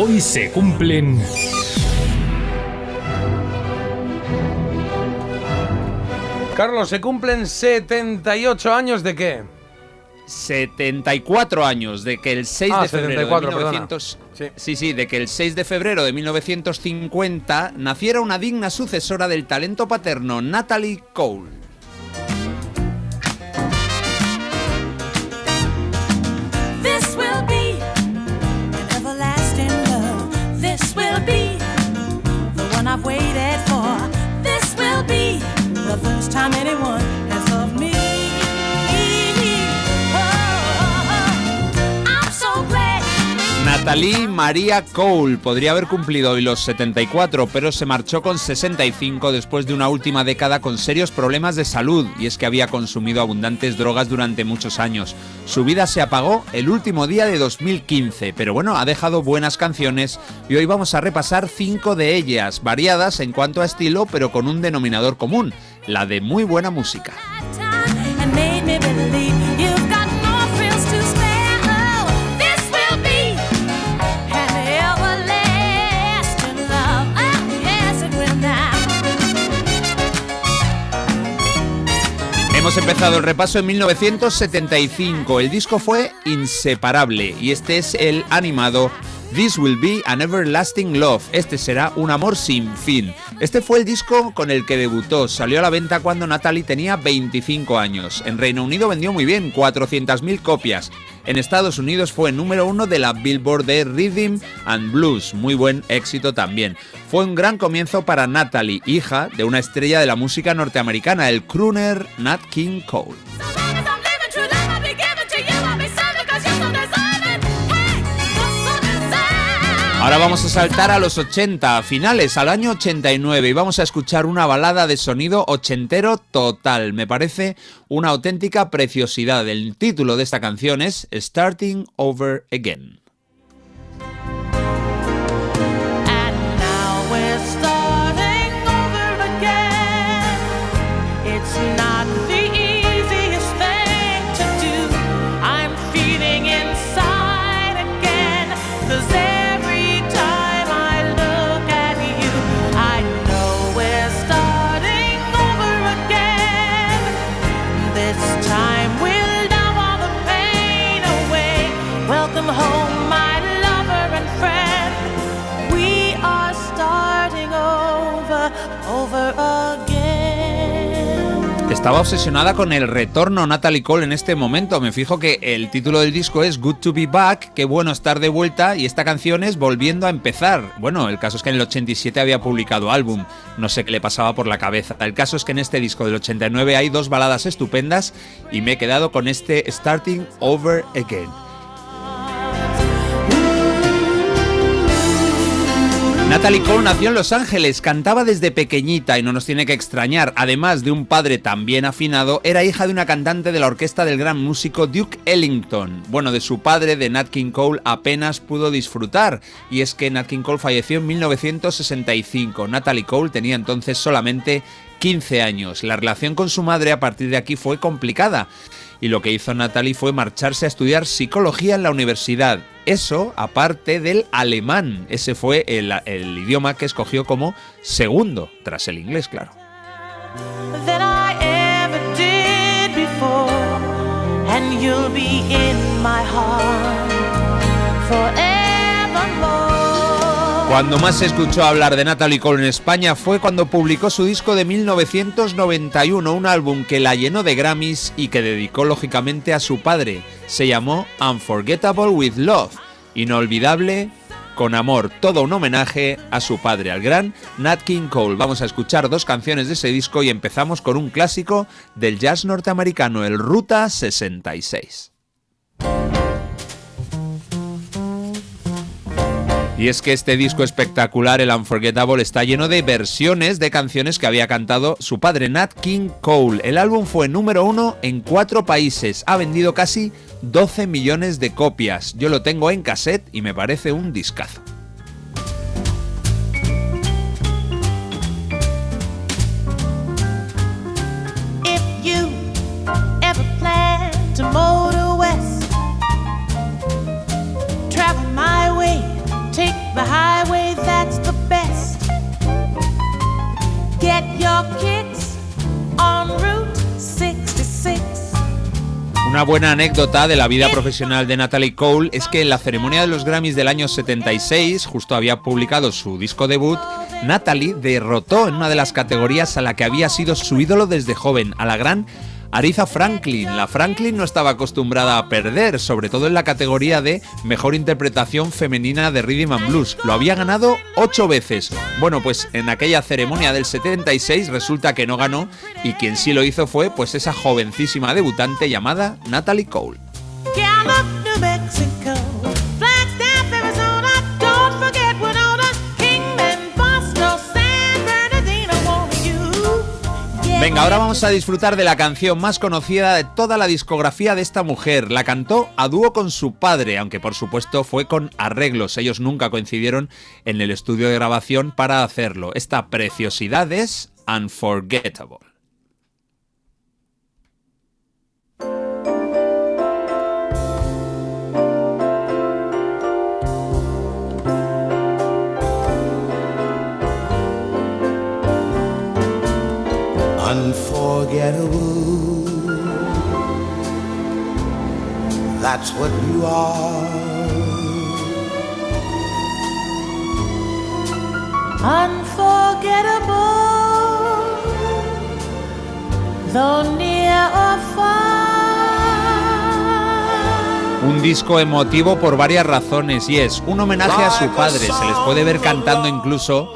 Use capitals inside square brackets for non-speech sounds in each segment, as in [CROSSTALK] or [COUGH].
Hoy se cumplen... Carlos, se cumplen 78 años de qué? 74 años de que el 6 Ah, de febrero 74, de 1900 Sí. sí, sí, de que el 6 de febrero de 1950 naciera una digna sucesora del talento paterno Natalie Cole. I've waited for. This will be the first time anyone Natalie Maria Cole podría haber cumplido hoy los 74, pero se marchó con 65 después de una última década con serios problemas de salud, y es que había consumido abundantes drogas durante muchos años. Su vida se apagó el último día de 2015, pero bueno, ha dejado buenas canciones y hoy vamos a repasar cinco de ellas, variadas en cuanto a estilo, pero con un denominador común, la de muy buena música. Hemos empezado el repaso en 1975. El disco fue inseparable y este es el animado This Will Be an Everlasting Love. Este será un amor sin fin. Este fue el disco con el que debutó. Salió a la venta cuando Natalie tenía 25 años. En Reino Unido vendió muy bien, 400.000 copias. En Estados Unidos fue número uno de la Billboard de Rhythm and Blues, muy buen éxito también. Fue un gran comienzo para Natalie, hija de una estrella de la música norteamericana, el crooner Nat King Cole. Ahora vamos a saltar a los 80, a finales, al año 89, y vamos a escuchar una balada de sonido ochentero total. Me parece una auténtica preciosidad. El título de esta canción es Starting Over Again. Estaba obsesionada con el retorno Natalie Cole en este momento. Me fijo que el título del disco es Good to Be Back, qué bueno estar de vuelta, y esta canción es Volviendo a empezar. Bueno, el caso es que en el 87 había publicado álbum, no sé qué le pasaba por la cabeza. El caso es que en este disco del 89 hay dos baladas estupendas y me he quedado con este Starting Over Again. Natalie Cole nació en Los Ángeles, cantaba desde pequeñita y no nos tiene que extrañar. Además de un padre tan bien afinado, era hija de una cantante de la orquesta del gran músico Duke Ellington. Bueno, de su padre, de Nat King Cole, apenas pudo disfrutar. Y es que Nat King Cole falleció en 1965. Natalie Cole tenía entonces solamente 15 años. La relación con su madre a partir de aquí fue complicada. Y lo que hizo Natalie fue marcharse a estudiar psicología en la universidad. Eso aparte del alemán. Ese fue el, idioma que escogió como segundo, tras el inglés, claro. Cuando más se escuchó hablar de Natalie Cole en España fue cuando publicó su disco de 1991, un álbum que la llenó de Grammys y que dedicó lógicamente a su padre. Se llamó Unforgettable with Love, inolvidable con amor, todo un homenaje a su padre, al gran Nat King Cole. Vamos a escuchar dos canciones de ese disco y empezamos con un clásico del jazz norteamericano, el Ruta 66. Y es que este disco espectacular, el Unforgettable, está lleno de versiones de canciones que había cantado su padre Nat King Cole. El álbum fue número uno en cuatro países, ha vendido casi 12 millones de copias. Yo lo tengo en cassette y me parece un discazo. Una buena anécdota de la vida profesional de Natalie Cole es que en la ceremonia de los Grammys del año 76, justo había publicado su disco debut, Natalie derrotó en una de las categorías a la que había sido su ídolo desde joven, a la gran Aretha Franklin. La Franklin no estaba acostumbrada a perder, sobre todo en la categoría de mejor interpretación femenina de Rhythm and Blues. Lo había ganado ocho veces. Bueno, pues en aquella ceremonia del 76 resulta que no ganó y quien sí lo hizo fue pues esa jovencísima debutante llamada Natalie Cole. Venga, ahora vamos a disfrutar de la canción más conocida de toda la discografía de esta mujer. La cantó a dúo con su padre, aunque por supuesto fue con arreglos. Ellos nunca coincidieron en el estudio de grabación para hacerlo. Esta preciosidad es Unforgettable. That's what you are. Unforgettable, though near or far. Un disco emotivo por varias razones y es un homenaje a su padre. Se les puede ver cantando incluso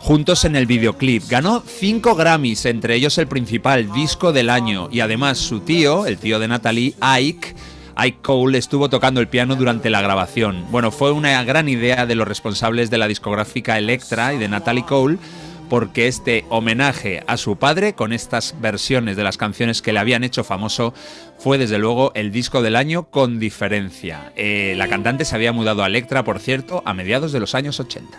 juntos en el videoclip. Ganó cinco Grammys, entre ellos el principal, disco del año. Y además su tío, el tío de Natalie, Ike, Ike Cole, estuvo tocando el piano durante la grabación. Bueno, fue una gran idea de los responsables de la discográfica Electra y de Natalie Cole porque este homenaje a su padre con estas versiones de las canciones que le habían hecho famoso fue desde luego el disco del año con diferencia. Eh, la cantante se había mudado a Electra, por cierto, a mediados de los años 80.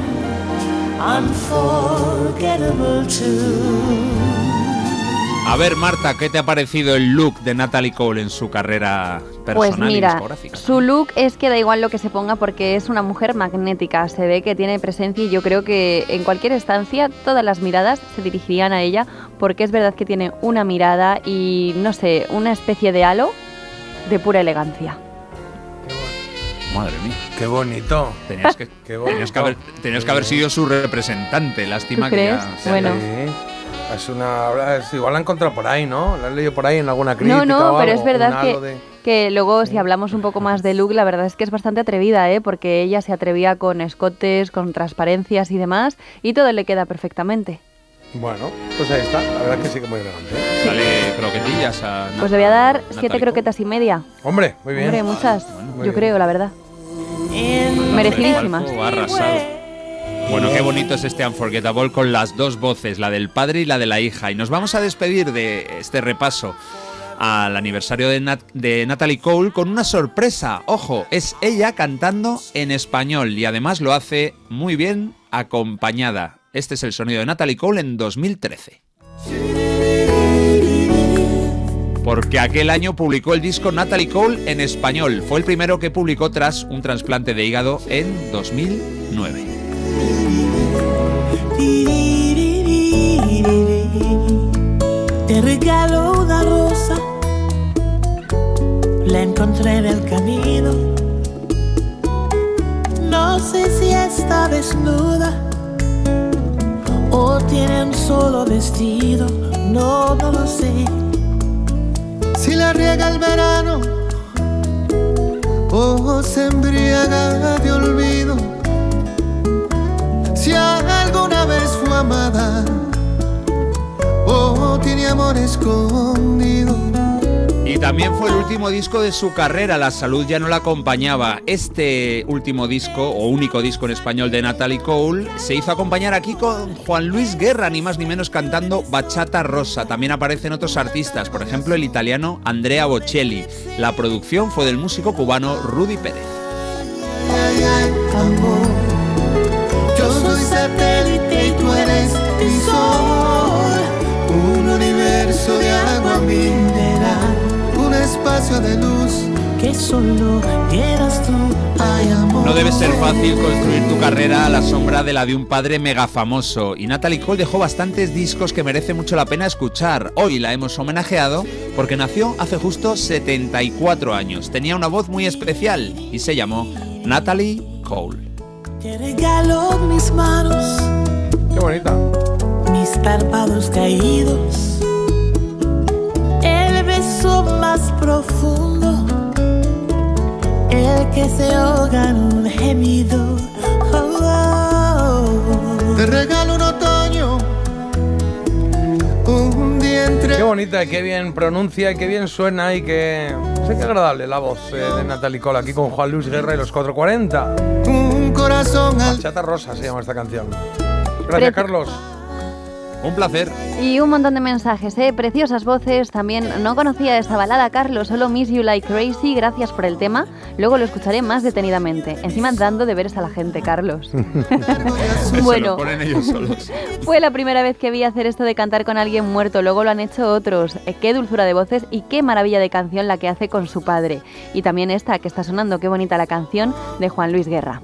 unforgettable too. A ver, Marta, ¿qué te ha parecido el look de Natalie Cole en su carrera personal Pues y mira, discográfica? su look es que da igual lo que se ponga porque es una mujer magnética, se ve que tiene presencia y yo creo que en cualquier estancia todas las miradas se dirigirían a ella porque es verdad que tiene una mirada y no sé, una especie de halo de pura elegancia. Madre mía. Qué bonito. Tenías que, Qué bonito. tenías que haber, tenías que haber sido su representante. Lástima ¿Tú que ya crees? Bueno. Sí. Es una, es- igual la he encontrado por ahí, ¿no? La he leído por ahí en alguna crítica. No, no, o pero algo, es verdad que, de- que luego si hablamos un poco más de look, la verdad es que es bastante atrevida, ¿eh? porque ella se atrevía con escotes, con transparencias y demás y todo le queda perfectamente. Bueno, pues ahí está. La verdad es que sí que muy elegante. ¿eh? Croquetillas a. Pues le voy a dar siete croquetas y media. Hombre, muy bien. Hombre, muchas, Muy yo bien. creo, la verdad. Merecidísimas. Ha arrasado. Bueno, qué bonito es este Unforgettable con las dos voces, la del padre y la de la hija. Y nos vamos a despedir de este repaso al aniversario de, Nat- de Natalie Cole con una sorpresa. Ojo, es ella cantando en español y además lo hace muy bien acompañada. Este es el sonido de Natalie Cole en 2013. Porque aquel año publicó el disco Natalie Cole en español. Fue el primero que publicó tras un trasplante de hígado en 2009. Te regalo una rosa, la encontré en el camino. No sé si está desnuda o tiene un solo vestido, no, no lo sé. Si la riega el verano o se embriaga de olvido. Si alguna vez fue amada o tiene amor escondido. Y también fue el último disco de su carrera, la salud ya no la acompañaba. Este último disco, o único disco en español de Natalie Cole, se hizo acompañar aquí con Juan Luis Guerra, ni más ni menos cantando Bachata Rosa. También aparecen otros artistas, por ejemplo el italiano Andrea Bocelli. La producción fue del músico cubano Rudy Pérez. Espacio de luz que solo quieras tú. Ay, amor. No debe ser fácil construir tu carrera a la sombra de la de un padre mega famoso y Natalie Cole dejó bastantes discos que merece mucho la pena escuchar. Hoy la hemos homenajeado porque nació hace justo 74 años. Tenía una voz muy especial y se llamó Natalie Cole. Te regalo mis manos, Qué bonita. mis párpados caídos. El beso más profundo, el que se ahoga en un gemido. Oh, oh. Te regalo un otoño. Un día entre. Qué bonita, qué bien pronuncia y qué bien suena y qué... Sé qué agradable la voz eh, de Natalie Cole aquí con Juan Luis Guerra y los 440. Un corazón al. Chata Rosa se llama esta canción. Gracias, Pre- Carlos. Un placer. Y un montón de mensajes, ¿eh? Preciosas voces. También no conocía esta balada, Carlos. Solo Miss You Like Crazy. Gracias por el tema. Luego lo escucharé más detenidamente. Encima dando deberes a la gente, Carlos. [LAUGHS] [LAUGHS] Bueno, ponen ellos solos. [LAUGHS] fue la primera vez que vi hacer esto de cantar con alguien muerto. Luego lo han hecho otros. Eh, qué dulzura de voces y qué maravilla de canción la que hace con su padre. Y también esta que está sonando. Qué bonita la canción de Juan Luis Guerra.